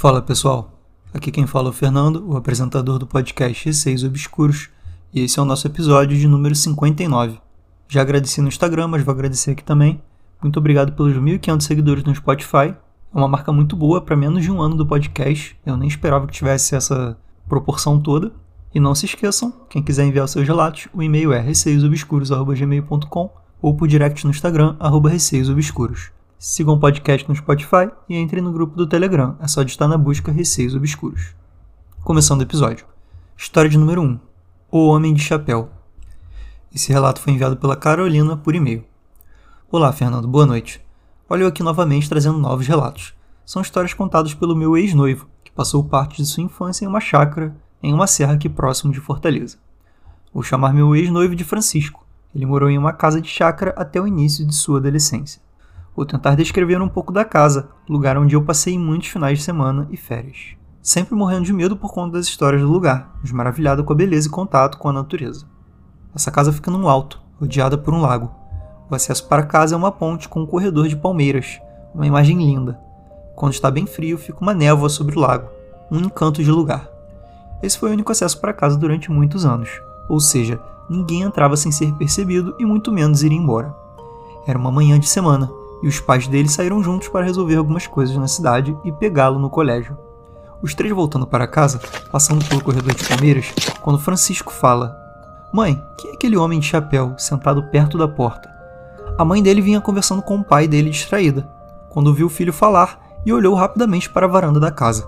Fala pessoal, aqui quem fala é o Fernando, o apresentador do podcast Receios Obscuros, e esse é o nosso episódio de número 59. Já agradeci no Instagram, mas vou agradecer aqui também. Muito obrigado pelos 1.500 seguidores no Spotify. É uma marca muito boa para menos de um ano do podcast. Eu nem esperava que tivesse essa proporção toda. E não se esqueçam, quem quiser enviar seus relatos, o e-mail é receiosobscuros.gmail.com ou por direct no Instagram, arroba receiosobscuros. Sigam o podcast no Spotify e entrem no grupo do Telegram. É só digitar na busca Receios Obscuros. Começando o episódio. História de número 1. O Homem de Chapéu. Esse relato foi enviado pela Carolina por e-mail. Olá, Fernando. Boa noite. Olha eu aqui novamente trazendo novos relatos. São histórias contadas pelo meu ex-noivo, que passou parte de sua infância em uma chácara em uma serra aqui próximo de Fortaleza. Vou chamar meu ex-noivo de Francisco. Ele morou em uma casa de chácara até o início de sua adolescência. Vou tentar descrever um pouco da casa, lugar onde eu passei muitos finais de semana e férias. Sempre morrendo de medo por conta das histórias do lugar, mas maravilhado com a beleza e contato com a natureza. Essa casa fica num alto, rodeada por um lago. O acesso para casa é uma ponte com um corredor de palmeiras, uma imagem linda. Quando está bem frio, fica uma névoa sobre o lago, um encanto de lugar. Esse foi o único acesso para casa durante muitos anos, ou seja, ninguém entrava sem ser percebido e muito menos ir embora. Era uma manhã de semana, e os pais dele saíram juntos para resolver algumas coisas na cidade e pegá-lo no colégio. Os três voltando para casa, passando pelo corredor de Palmeiras, quando Francisco fala: Mãe, quem é aquele homem de chapéu sentado perto da porta? A mãe dele vinha conversando com o pai dele distraída, quando viu o filho falar e olhou rapidamente para a varanda da casa.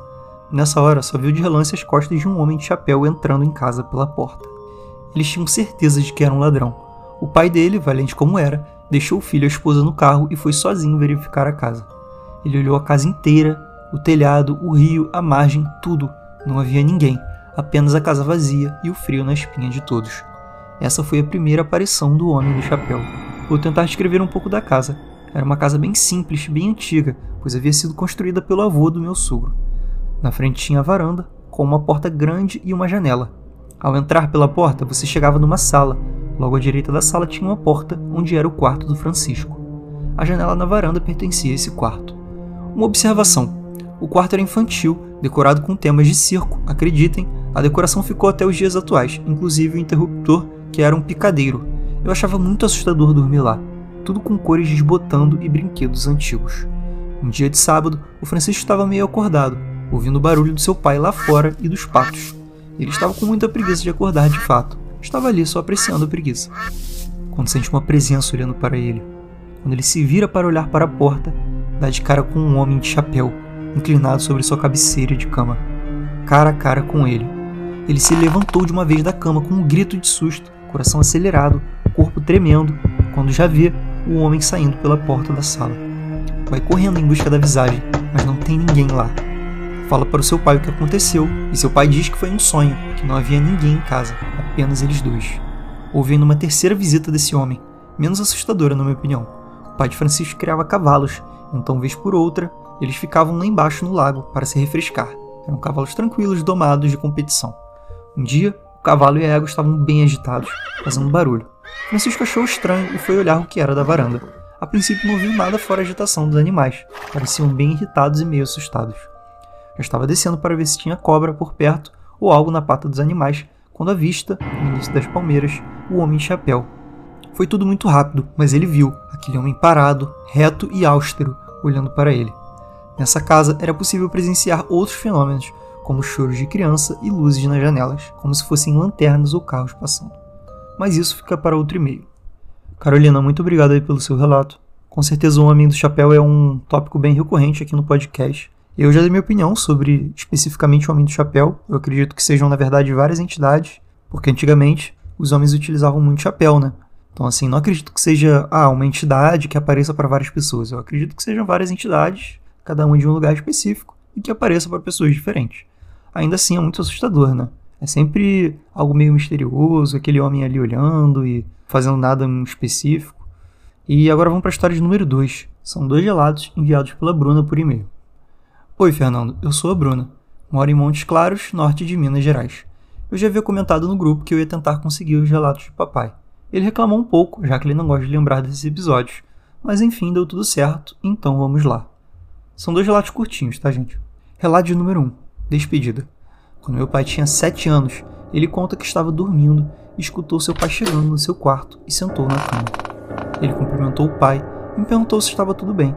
Nessa hora, só viu de relance as costas de um homem de chapéu entrando em casa pela porta. Eles tinham certeza de que era um ladrão. O pai dele, valente como era, deixou o filho e a esposa no carro e foi sozinho verificar a casa. Ele olhou a casa inteira, o telhado, o rio, a margem, tudo. Não havia ninguém, apenas a casa vazia e o frio na espinha de todos. Essa foi a primeira aparição do Homem do Chapéu. Vou tentar descrever um pouco da casa. Era uma casa bem simples, bem antiga, pois havia sido construída pelo avô do meu sogro. Na frente tinha a varanda, com uma porta grande e uma janela. Ao entrar pela porta, você chegava numa sala, Logo à direita da sala tinha uma porta, onde era o quarto do Francisco. A janela na varanda pertencia a esse quarto. Uma observação: o quarto era infantil, decorado com temas de circo. Acreditem, a decoração ficou até os dias atuais, inclusive o interruptor, que era um picadeiro. Eu achava muito assustador dormir lá, tudo com cores desbotando e brinquedos antigos. Um dia de sábado, o Francisco estava meio acordado, ouvindo o barulho do seu pai lá fora e dos patos. Ele estava com muita preguiça de acordar de fato estava ali só apreciando a preguiça. Quando sente uma presença olhando para ele, quando ele se vira para olhar para a porta, dá de cara com um homem de chapéu, inclinado sobre sua cabeceira de cama, cara a cara com ele. Ele se levantou de uma vez da cama com um grito de susto, coração acelerado, corpo tremendo, quando já vê o homem saindo pela porta da sala. Vai correndo em busca da visagem, mas não tem ninguém lá. Fala para o seu pai o que aconteceu, e seu pai diz que foi um sonho, que não havia ninguém em casa, apenas eles dois. Houve uma terceira visita desse homem, menos assustadora na minha opinião. O pai de Francisco criava cavalos, então vez por outra, eles ficavam lá embaixo no lago para se refrescar. Eram cavalos tranquilos, domados de competição. Um dia, o cavalo e a égua estavam bem agitados, fazendo barulho. Francisco achou estranho e foi olhar o que era da varanda. A princípio não viu nada fora a agitação dos animais, pareciam bem irritados e meio assustados. Já estava descendo para ver se tinha cobra por perto ou algo na pata dos animais, quando avista, no início das palmeiras, o homem chapéu. Foi tudo muito rápido, mas ele viu aquele homem parado, reto e austero, olhando para ele. Nessa casa era possível presenciar outros fenômenos, como choros de criança e luzes nas janelas, como se fossem lanternas ou carros passando. Mas isso fica para outro e-mail. Carolina, muito obrigado pelo seu relato. Com certeza o Homem do Chapéu é um tópico bem recorrente aqui no podcast. Eu já dei minha opinião sobre especificamente o Homem do Chapéu. Eu acredito que sejam, na verdade, várias entidades, porque antigamente os homens utilizavam muito chapéu, né? Então, assim, não acredito que seja ah, uma entidade que apareça para várias pessoas. Eu acredito que sejam várias entidades, cada uma de um lugar específico, e que apareça para pessoas diferentes. Ainda assim, é muito assustador, né? É sempre algo meio misterioso, aquele homem ali olhando e fazendo nada em específico. E agora vamos para a história de número 2. São dois relatos enviados pela Bruna por e-mail. Oi, Fernando, eu sou a Bruna. Moro em Montes Claros, norte de Minas Gerais. Eu já havia comentado no grupo que eu ia tentar conseguir os relatos de papai. Ele reclamou um pouco, já que ele não gosta de lembrar desses episódios. Mas enfim, deu tudo certo, então vamos lá. São dois relatos curtinhos, tá, gente? Relato número 1. Despedida. Quando meu pai tinha 7 anos, ele conta que estava dormindo e escutou seu pai chegando no seu quarto e sentou na cama. Ele cumprimentou o pai e me perguntou se estava tudo bem.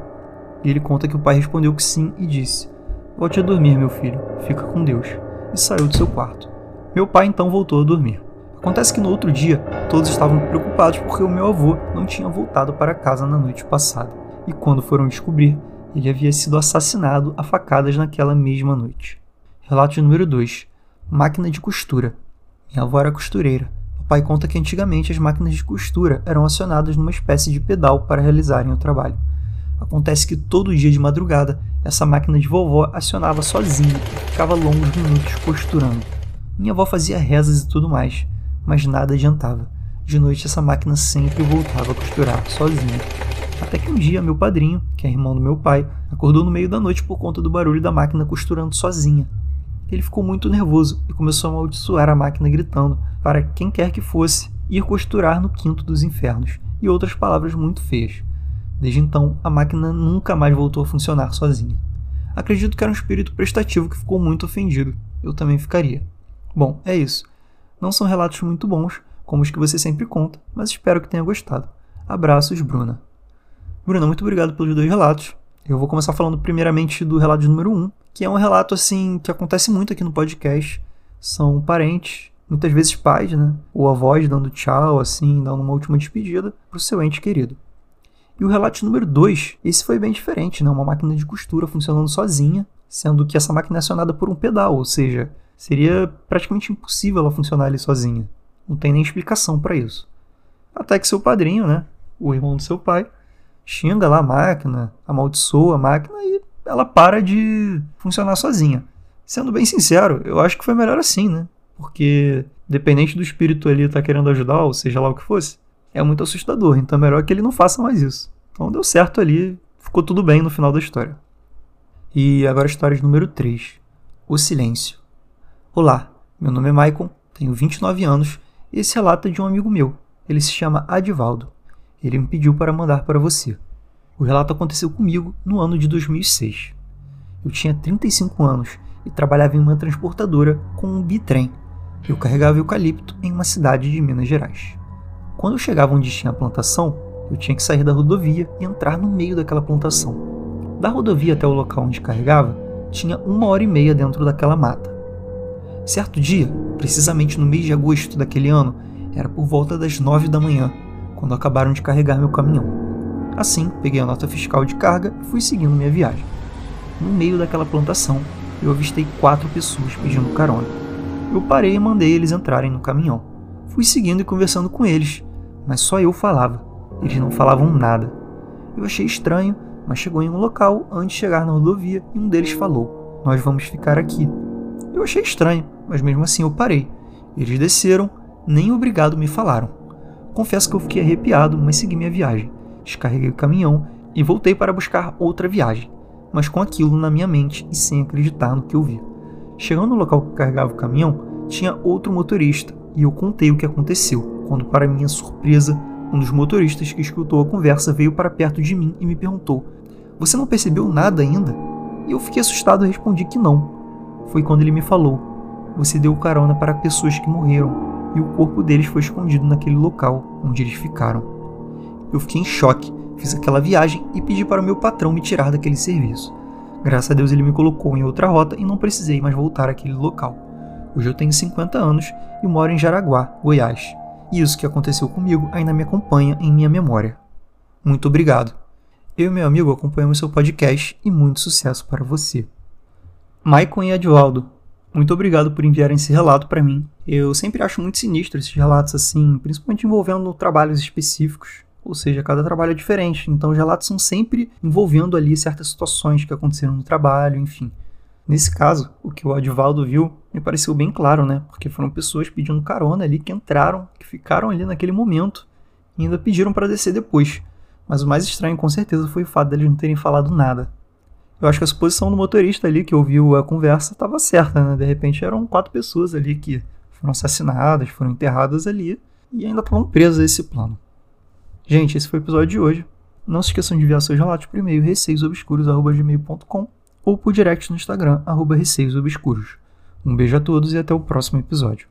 E ele conta que o pai respondeu que sim e disse: Volte a dormir, meu filho, fica com Deus. E saiu do seu quarto. Meu pai então voltou a dormir. Acontece que no outro dia, todos estavam preocupados porque o meu avô não tinha voltado para casa na noite passada. E quando foram descobrir, ele havia sido assassinado a facadas naquela mesma noite. Relato número 2: Máquina de costura. Minha avó era costureira. Papai conta que antigamente as máquinas de costura eram acionadas numa espécie de pedal para realizarem o trabalho. Acontece que todo dia de madrugada, essa máquina de vovó acionava sozinha e ficava longos minutos costurando. Minha avó fazia rezas e tudo mais, mas nada adiantava. De noite essa máquina sempre voltava a costurar sozinha. Até que um dia meu padrinho, que é irmão do meu pai, acordou no meio da noite por conta do barulho da máquina costurando sozinha. Ele ficou muito nervoso e começou a amaldiçoar a máquina gritando para quem quer que fosse ir costurar no quinto dos infernos e outras palavras muito feias. Desde então, a máquina nunca mais voltou a funcionar sozinha. Acredito que era um espírito prestativo que ficou muito ofendido. Eu também ficaria. Bom, é isso. Não são relatos muito bons, como os que você sempre conta, mas espero que tenha gostado. Abraços, Bruna. Bruna, muito obrigado pelos dois relatos. Eu vou começar falando primeiramente do relato número 1, um, que é um relato assim que acontece muito aqui no podcast. São parentes, muitas vezes pais, né? Ou avós dando tchau, assim, dando uma última despedida pro seu ente querido. E o relato número 2, esse foi bem diferente, né? Uma máquina de costura funcionando sozinha, sendo que essa máquina é acionada por um pedal, ou seja, seria praticamente impossível ela funcionar ali sozinha. Não tem nem explicação para isso. Até que seu padrinho, né? O irmão do seu pai, xinga lá a máquina, amaldiçoa a máquina e ela para de funcionar sozinha. Sendo bem sincero, eu acho que foi melhor assim, né? Porque, dependente do espírito ali tá querendo ajudar, ou seja lá o que fosse, é muito assustador. Então é melhor que ele não faça mais isso. Então deu certo ali, ficou tudo bem no final da história. E agora a história de número 3. O silêncio. Olá, meu nome é Maicon, tenho 29 anos e esse relato é de um amigo meu. Ele se chama Adivaldo. Ele me pediu para mandar para você. O relato aconteceu comigo no ano de 2006. Eu tinha 35 anos e trabalhava em uma transportadora com um bitrem. Eu carregava eucalipto em uma cidade de Minas Gerais. Quando eu chegava onde tinha a plantação, eu tinha que sair da rodovia e entrar no meio daquela plantação. Da rodovia até o local onde carregava, tinha uma hora e meia dentro daquela mata. Certo dia, precisamente no mês de agosto daquele ano, era por volta das nove da manhã, quando acabaram de carregar meu caminhão. Assim, peguei a nota fiscal de carga e fui seguindo minha viagem. No meio daquela plantação, eu avistei quatro pessoas pedindo carona. Eu parei e mandei eles entrarem no caminhão. Fui seguindo e conversando com eles, mas só eu falava. Eles não falavam nada. Eu achei estranho, mas chegou em um local antes de chegar na rodovia e um deles falou: Nós vamos ficar aqui. Eu achei estranho, mas mesmo assim eu parei. Eles desceram, nem obrigado me falaram. Confesso que eu fiquei arrepiado, mas segui minha viagem. Descarreguei o caminhão e voltei para buscar outra viagem, mas com aquilo na minha mente e sem acreditar no que eu vi. Chegando no local que carregava o caminhão, tinha outro motorista e eu contei o que aconteceu, quando, para minha surpresa, um dos motoristas que escutou a conversa veio para perto de mim e me perguntou: Você não percebeu nada ainda? E eu fiquei assustado e respondi que não. Foi quando ele me falou: Você deu carona para pessoas que morreram e o corpo deles foi escondido naquele local onde eles ficaram. Eu fiquei em choque, fiz aquela viagem e pedi para o meu patrão me tirar daquele serviço. Graças a Deus ele me colocou em outra rota e não precisei mais voltar àquele local. Hoje eu tenho 50 anos e moro em Jaraguá, Goiás. E isso que aconteceu comigo ainda me acompanha em minha memória. Muito obrigado. Eu e meu amigo acompanhamos seu podcast e muito sucesso para você. Maicon e Edvaldo, muito obrigado por enviar esse relato para mim. Eu sempre acho muito sinistro esses relatos assim, principalmente envolvendo trabalhos específicos. Ou seja, cada trabalho é diferente, então os relatos são sempre envolvendo ali certas situações que aconteceram no trabalho, enfim. Nesse caso, o que o Advaldo viu me pareceu bem claro, né? Porque foram pessoas pedindo carona ali que entraram, que ficaram ali naquele momento e ainda pediram para descer depois. Mas o mais estranho, com certeza, foi o fato deles não terem falado nada. Eu acho que a suposição do motorista ali que ouviu a conversa estava certa, né? De repente eram quatro pessoas ali que foram assassinadas, foram enterradas ali e ainda estavam presas a esse plano. Gente, esse foi o episódio de hoje. Não se esqueçam de enviar seus relatos por e-mail receiosobscuros.gmail.com ou por direct no Instagram, arroba receios obscuros. Um beijo a todos e até o próximo episódio.